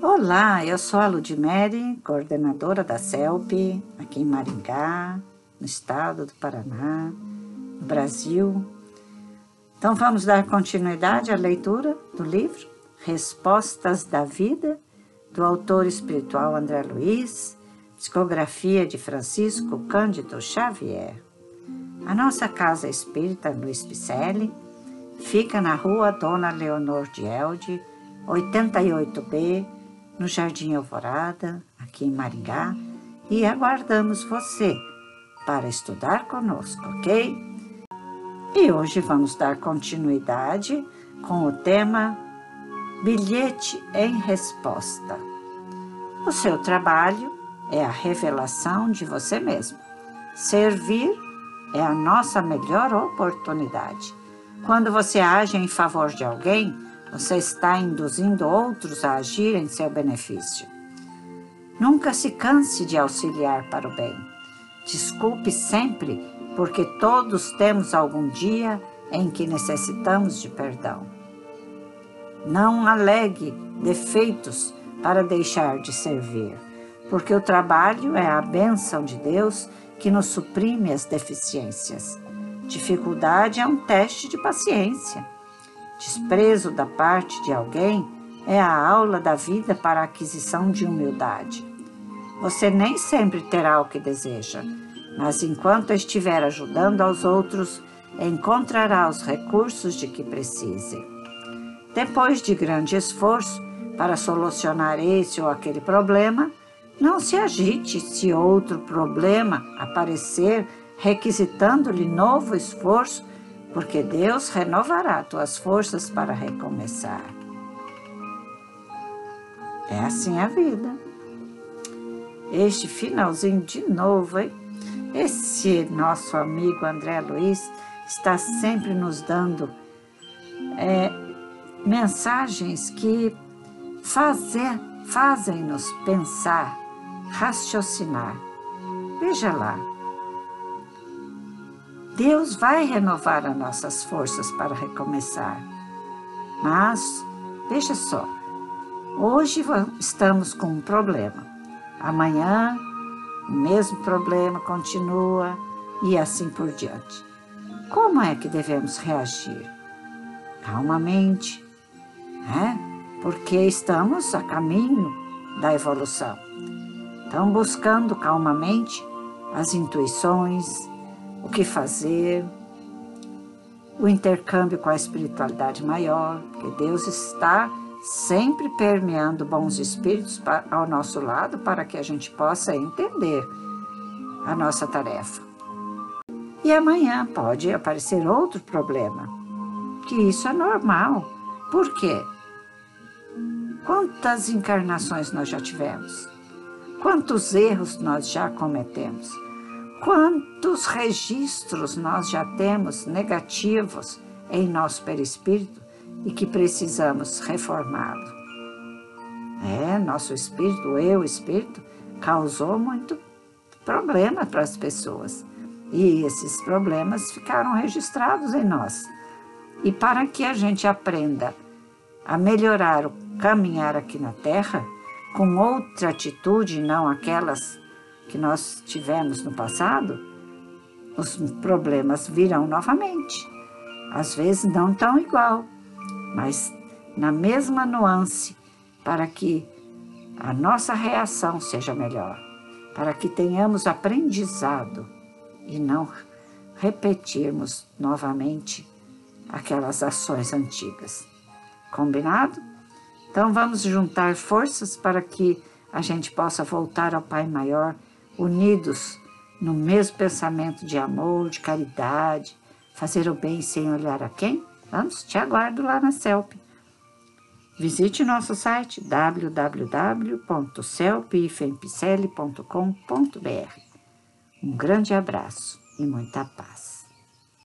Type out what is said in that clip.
Olá, eu sou a Ludmere, coordenadora da CELP, aqui em Maringá, no estado do Paraná, no Brasil. Então vamos dar continuidade à leitura do livro Respostas da Vida, do autor espiritual André Luiz, psicografia de Francisco Cândido Xavier. A nossa casa espírita Luiz Picelli fica na rua Dona Leonor de Elde, 88B, no Jardim Alvorada, aqui em Maringá, e aguardamos você para estudar conosco, ok? E hoje vamos dar continuidade com o tema Bilhete em Resposta. O seu trabalho é a revelação de você mesmo. Servir é a nossa melhor oportunidade. Quando você age em favor de alguém, você está induzindo outros a agir em seu benefício. Nunca se canse de auxiliar para o bem. Desculpe sempre, porque todos temos algum dia em que necessitamos de perdão. Não alegue defeitos para deixar de servir, porque o trabalho é a bênção de Deus que nos suprime as deficiências. Dificuldade é um teste de paciência. Desprezo da parte de alguém é a aula da vida para a aquisição de humildade. Você nem sempre terá o que deseja, mas enquanto estiver ajudando aos outros, encontrará os recursos de que precise. Depois de grande esforço para solucionar esse ou aquele problema, não se agite se outro problema aparecer requisitando-lhe novo esforço porque Deus renovará tuas forças para recomeçar. É assim a vida. Este finalzinho de novo, hein? Esse nosso amigo André Luiz está sempre nos dando é, mensagens que fazem-nos pensar, raciocinar. Veja lá, Deus vai renovar as nossas forças para recomeçar. Mas, veja só, hoje estamos com um problema. Amanhã, o mesmo problema continua e assim por diante. Como é que devemos reagir? Calmamente, né? porque estamos a caminho da evolução. Então, buscando calmamente as intuições, o que fazer, o intercâmbio com a espiritualidade maior, porque Deus está sempre permeando bons espíritos ao nosso lado para que a gente possa entender a nossa tarefa. E amanhã pode aparecer outro problema, que isso é normal. Por quê? Quantas encarnações nós já tivemos? Quantos erros nós já cometemos? Quantos registros nós já temos negativos em nosso perispírito e que precisamos reformá-lo? É, nosso espírito, eu espírito, causou muito problema para as pessoas. E esses problemas ficaram registrados em nós. E para que a gente aprenda a melhorar o caminhar aqui na Terra, com outra atitude, não aquelas que nós tivemos no passado, os problemas virão novamente. Às vezes não tão igual, mas na mesma nuance, para que a nossa reação seja melhor, para que tenhamos aprendizado e não repetirmos novamente aquelas ações antigas. Combinado? Então vamos juntar forças para que a gente possa voltar ao Pai Maior unidos no mesmo pensamento de amor, de caridade, fazer o bem sem olhar a quem? Vamos, te aguardo lá na CELP. Visite nosso site www.celpifempicele.com.br. Um grande abraço e muita paz.